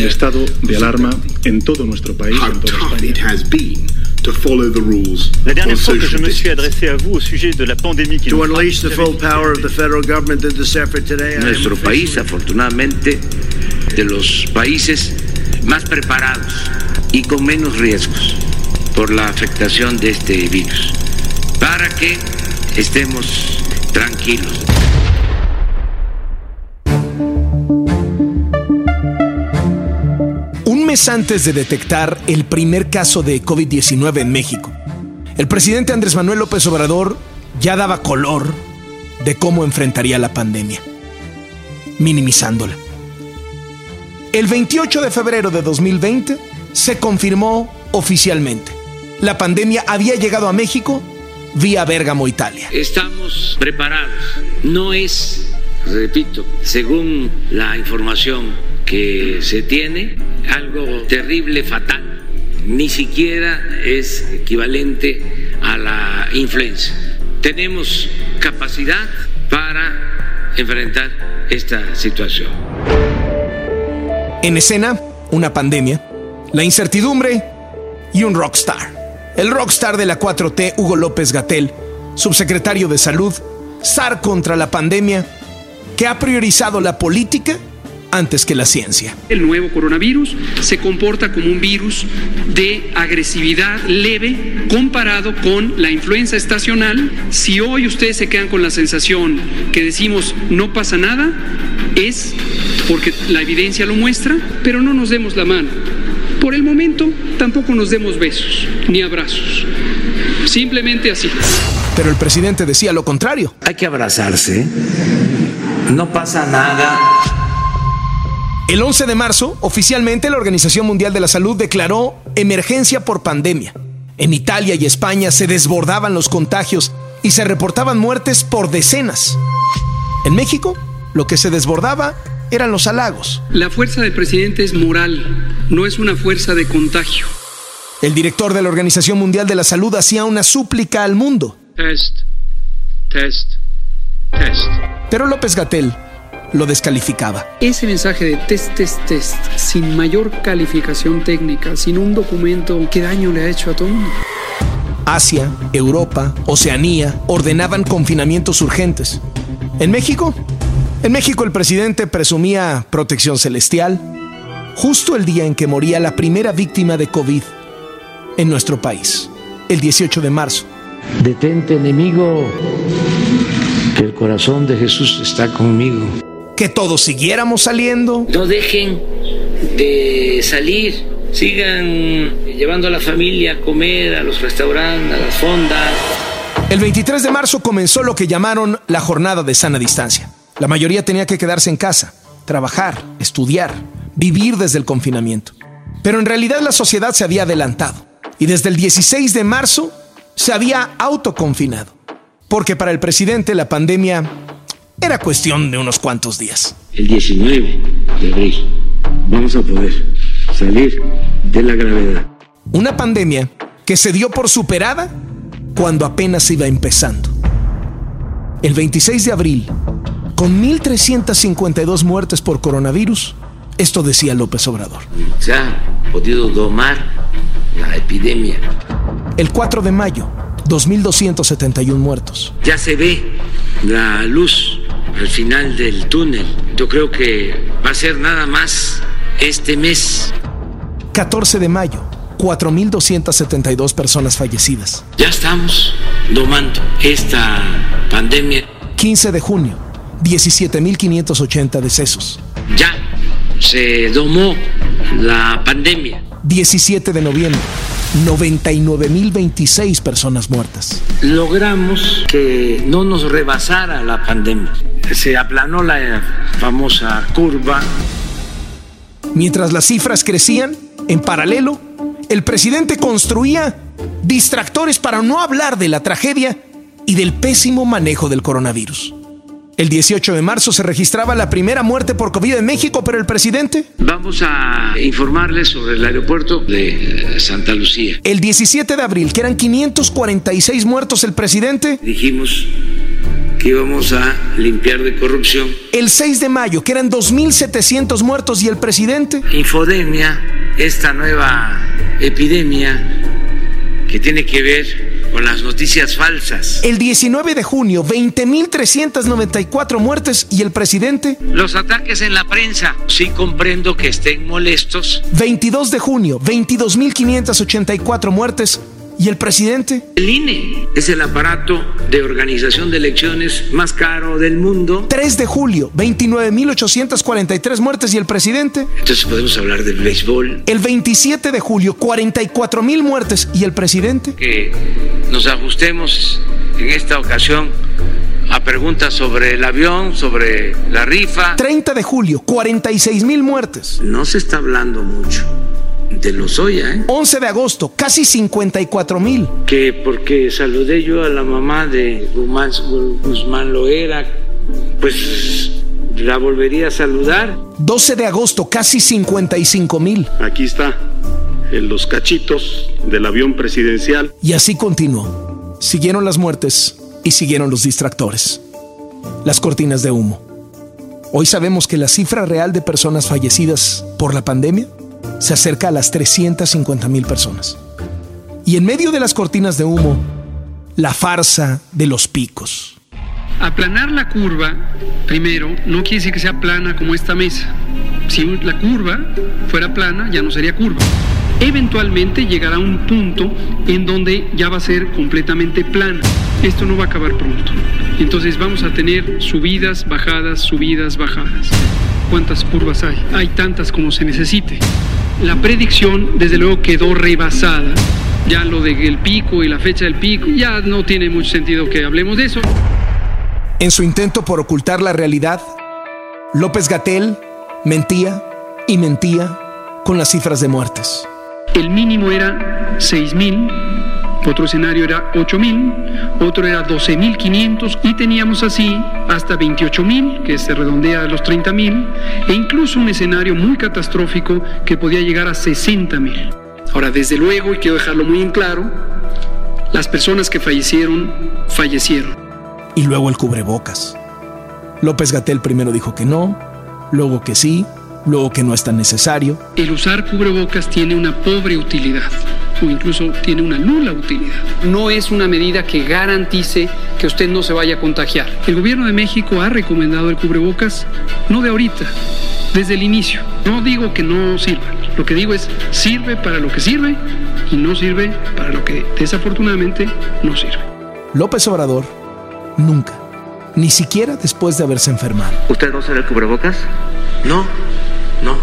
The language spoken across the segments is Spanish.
El estado de alarma en todo nuestro país, en toda España. La dernière fois que je me suis adressé à vous au sujet de la pandémie qui nous Nuestro país, afortunadamente, de los países más preparados y con menos riesgos por la afectación de este virus, para que estemos tranquilos. Antes de detectar el primer caso de COVID-19 en México, el presidente Andrés Manuel López Obrador ya daba color de cómo enfrentaría la pandemia, minimizándola. El 28 de febrero de 2020 se confirmó oficialmente. La pandemia había llegado a México vía Bérgamo, Italia. Estamos preparados. No es, repito, según la información que se tiene, algo terrible, fatal. Ni siquiera es equivalente a la influenza. Tenemos capacidad para enfrentar esta situación. En escena, una pandemia, la incertidumbre y un rockstar. El rockstar de la 4T, Hugo López Gatel, subsecretario de Salud, SAR contra la pandemia, que ha priorizado la política antes que la ciencia. El nuevo coronavirus se comporta como un virus de agresividad leve comparado con la influenza estacional. Si hoy ustedes se quedan con la sensación que decimos no pasa nada, es porque la evidencia lo muestra, pero no nos demos la mano. Por el momento tampoco nos demos besos ni abrazos. Simplemente así. Pero el presidente decía lo contrario. Hay que abrazarse. No pasa nada. El 11 de marzo, oficialmente la Organización Mundial de la Salud declaró emergencia por pandemia. En Italia y España se desbordaban los contagios y se reportaban muertes por decenas. En México, lo que se desbordaba eran los halagos. La fuerza del presidente es moral, no es una fuerza de contagio. El director de la Organización Mundial de la Salud hacía una súplica al mundo. Test, test, test. Pero López Gatel lo descalificaba. Ese mensaje de test, test, test, sin mayor calificación técnica, sin un documento, ¿qué daño le ha hecho a todo el mundo? Asia, Europa, Oceanía ordenaban confinamientos urgentes. En México, en México el presidente presumía protección celestial justo el día en que moría la primera víctima de COVID en nuestro país, el 18 de marzo. Detente enemigo, que el corazón de Jesús está conmigo. Que todos siguiéramos saliendo. No dejen de salir, sigan llevando a la familia a comer, a los restaurantes, a las fondas. El 23 de marzo comenzó lo que llamaron la jornada de sana distancia. La mayoría tenía que quedarse en casa, trabajar, estudiar, vivir desde el confinamiento. Pero en realidad la sociedad se había adelantado y desde el 16 de marzo se había autoconfinado, porque para el presidente la pandemia era cuestión de unos cuantos días. El 19 de abril vamos a poder salir de la gravedad. Una pandemia que se dio por superada cuando apenas iba empezando. El 26 de abril, con 1.352 muertes por coronavirus, esto decía López Obrador. Se ha podido domar la epidemia. El 4 de mayo, 2.271 muertos. Ya se ve la luz al final del túnel. Yo creo que va a ser nada más este mes. 14 de mayo, 4.272 personas fallecidas. Ya estamos domando esta pandemia. 15 de junio, 17.580 decesos. Ya se domó la pandemia. 17 de noviembre, 99.026 personas muertas. Logramos que no nos rebasara la pandemia. Se aplanó la famosa curva. Mientras las cifras crecían, en paralelo, el presidente construía distractores para no hablar de la tragedia y del pésimo manejo del coronavirus. El 18 de marzo se registraba la primera muerte por COVID en México, pero el presidente... Vamos a informarles sobre el aeropuerto de Santa Lucía. El 17 de abril, que eran 546 muertos, el presidente... Dijimos que íbamos a limpiar de corrupción. El 6 de mayo, que eran 2.700 muertos y el presidente... Infodemia, esta nueva epidemia que tiene que ver con las noticias falsas. El 19 de junio, 20.394 muertes y el presidente... Los ataques en la prensa, sí comprendo que estén molestos. 22 de junio, 22.584 muertes ¿Y el presidente? El INE es el aparato de organización de elecciones más caro del mundo. 3 de julio, 29.843 muertes y el presidente. Entonces podemos hablar del béisbol. El 27 de julio, 44.000 muertes y el presidente. Que nos ajustemos en esta ocasión a preguntas sobre el avión, sobre la rifa. 30 de julio, 46.000 muertes. No se está hablando mucho de Lozoya. ¿eh? 11 de agosto, casi 54 mil. Que porque saludé yo a la mamá de Guzmán, Guzmán Loera, pues la volvería a saludar. 12 de agosto, casi 55 mil. Aquí está, en los cachitos del avión presidencial. Y así continuó. Siguieron las muertes y siguieron los distractores. Las cortinas de humo. Hoy sabemos que la cifra real de personas fallecidas por la pandemia se acerca a las 350 mil personas. Y en medio de las cortinas de humo, la farsa de los picos. Aplanar la curva, primero, no quiere decir que sea plana como esta mesa. Si la curva fuera plana, ya no sería curva. Eventualmente llegará un punto en donde ya va a ser completamente plana. Esto no va a acabar pronto. Entonces vamos a tener subidas, bajadas, subidas, bajadas. ¿Cuántas curvas hay? Hay tantas como se necesite. La predicción, desde luego, quedó rebasada. Ya lo del pico y la fecha del pico, ya no tiene mucho sentido que hablemos de eso. En su intento por ocultar la realidad, López Gatel mentía y mentía con las cifras de muertes. El mínimo era 6.000 otro escenario era 8.000, otro era 12.500 y teníamos así hasta 28.000, que se redondea a los 30.000, e incluso un escenario muy catastrófico que podía llegar a 60.000. Ahora, desde luego, y quiero dejarlo muy en claro, las personas que fallecieron, fallecieron. Y luego el cubrebocas. López Gatel primero dijo que no, luego que sí, luego que no es tan necesario. El usar cubrebocas tiene una pobre utilidad o incluso tiene una nula utilidad. No es una medida que garantice que usted no se vaya a contagiar. El gobierno de México ha recomendado el cubrebocas no de ahorita, desde el inicio. No digo que no sirva, lo que digo es sirve para lo que sirve y no sirve para lo que desafortunadamente no sirve. López Obrador nunca, ni siquiera después de haberse enfermado. ¿Usted no usa el cubrebocas? No, no.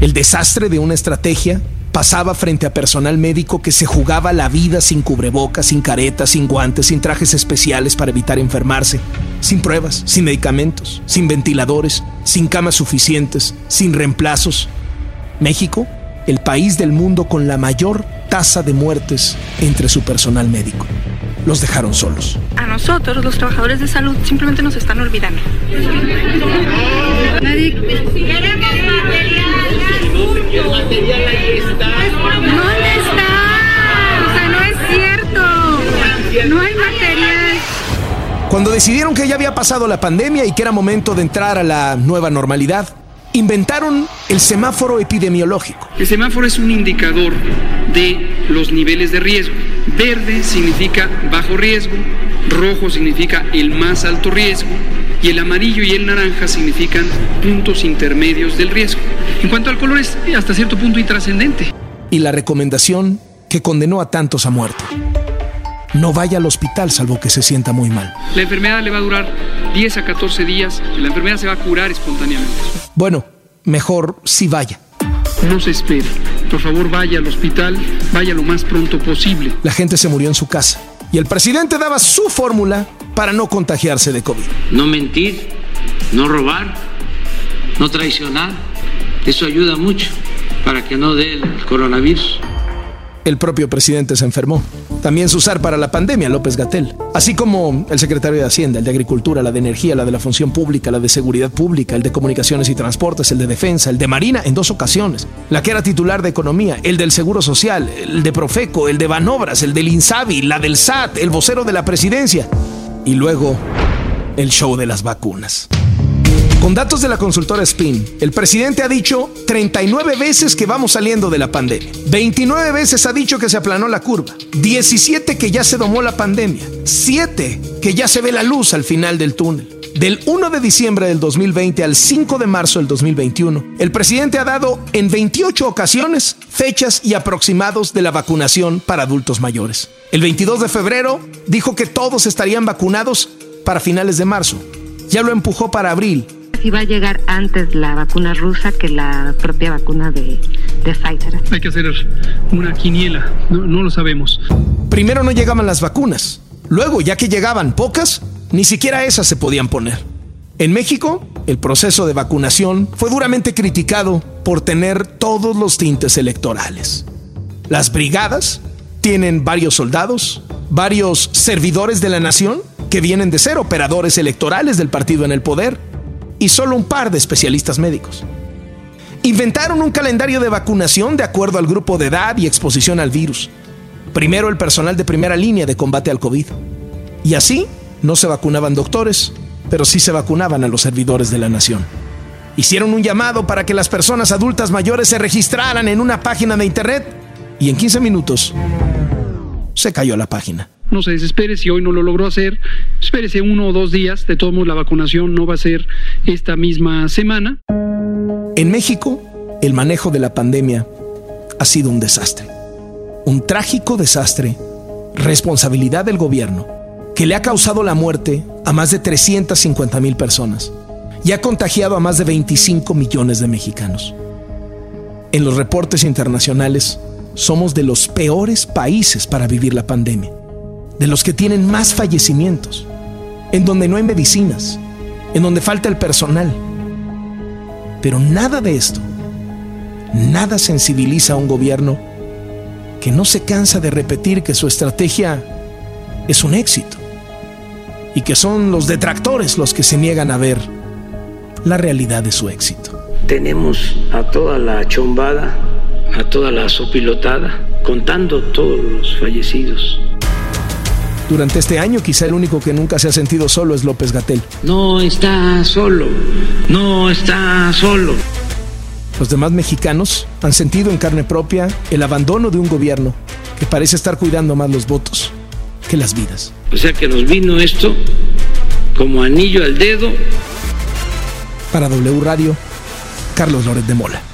El desastre de una estrategia pasaba frente a personal médico que se jugaba la vida sin cubrebocas, sin caretas, sin guantes, sin trajes especiales para evitar enfermarse, sin pruebas, sin medicamentos, sin ventiladores, sin camas suficientes, sin reemplazos. México, el país del mundo con la mayor tasa de muertes entre su personal médico. Los dejaron solos. A nosotros, los trabajadores de salud, simplemente nos están olvidando. Nadie... ¿Dónde está? O sea, no es cierto. No hay material. Cuando decidieron que ya había pasado la pandemia y que era momento de entrar a la nueva normalidad, inventaron el semáforo epidemiológico. El semáforo es un indicador de los niveles de riesgo. Verde significa bajo riesgo, rojo significa el más alto riesgo y el amarillo y el naranja significan puntos intermedios del riesgo. En cuanto al color es hasta cierto punto intrascendente. Y la recomendación que condenó a tantos a muerte. No vaya al hospital salvo que se sienta muy mal. La enfermedad le va a durar 10 a 14 días y la enfermedad se va a curar espontáneamente. Bueno, mejor si vaya. No se espere. Por favor, vaya al hospital, vaya lo más pronto posible. La gente se murió en su casa y el presidente daba su fórmula para no contagiarse de COVID. No mentir, no robar, no traicionar. Eso ayuda mucho para que no dé el coronavirus. El propio presidente se enfermó. También su usar para la pandemia, López Gatel. Así como el secretario de Hacienda, el de Agricultura, la de Energía, la de la Función Pública, la de Seguridad Pública, el de Comunicaciones y Transportes, el de Defensa, el de Marina en dos ocasiones. La que era titular de Economía, el del Seguro Social, el de Profeco, el de Banobras, el del INSABI, la del SAT, el vocero de la Presidencia Y luego, el show de las vacunas. Con datos de la consultora Spin, el presidente ha dicho 39 veces que vamos saliendo de la pandemia. 29 veces ha dicho que se aplanó la curva. 17 que ya se domó la pandemia. 7 que ya se ve la luz al final del túnel. Del 1 de diciembre del 2020 al 5 de marzo del 2021, el presidente ha dado en 28 ocasiones fechas y aproximados de la vacunación para adultos mayores. El 22 de febrero dijo que todos estarían vacunados para finales de marzo. Ya lo empujó para abril si va a llegar antes la vacuna rusa que la propia vacuna de, Pfizer. Hay que hacer una quiniela, no, no lo sabemos. Primero no llegaban las vacunas, luego ya que llegaban pocas, ni siquiera esas se podían poner. En México, el proceso de vacunación fue duramente criticado por tener todos los tintes electorales. Las brigadas tienen varios soldados, varios servidores de la nación que vienen de ser operadores electorales del partido en el poder y solo un par de especialistas médicos. Inventaron un calendario de vacunación de acuerdo al grupo de edad y exposición al virus. Primero el personal de primera línea de combate al COVID. Y así no se vacunaban doctores, pero sí se vacunaban a los servidores de la nación. Hicieron un llamado para que las personas adultas mayores se registraran en una página de internet y en 15 minutos se cayó la página. No se desespere si hoy no lo logró hacer, espérese uno o dos días, de todos modos la vacunación no va a ser esta misma semana. En México, el manejo de la pandemia ha sido un desastre, un trágico desastre, responsabilidad del gobierno, que le ha causado la muerte a más de 350 mil personas y ha contagiado a más de 25 millones de mexicanos. En los reportes internacionales, somos de los peores países para vivir la pandemia de los que tienen más fallecimientos, en donde no hay medicinas, en donde falta el personal. Pero nada de esto, nada sensibiliza a un gobierno que no se cansa de repetir que su estrategia es un éxito y que son los detractores los que se niegan a ver la realidad de su éxito. Tenemos a toda la chombada, a toda la sopilotada, contando todos los fallecidos durante este año, quizá el único que nunca se ha sentido solo es López Gatel. No está solo, no está solo. Los demás mexicanos han sentido en carne propia el abandono de un gobierno que parece estar cuidando más los votos que las vidas. O sea que nos vino esto como anillo al dedo. Para W Radio, Carlos Loret de Mola.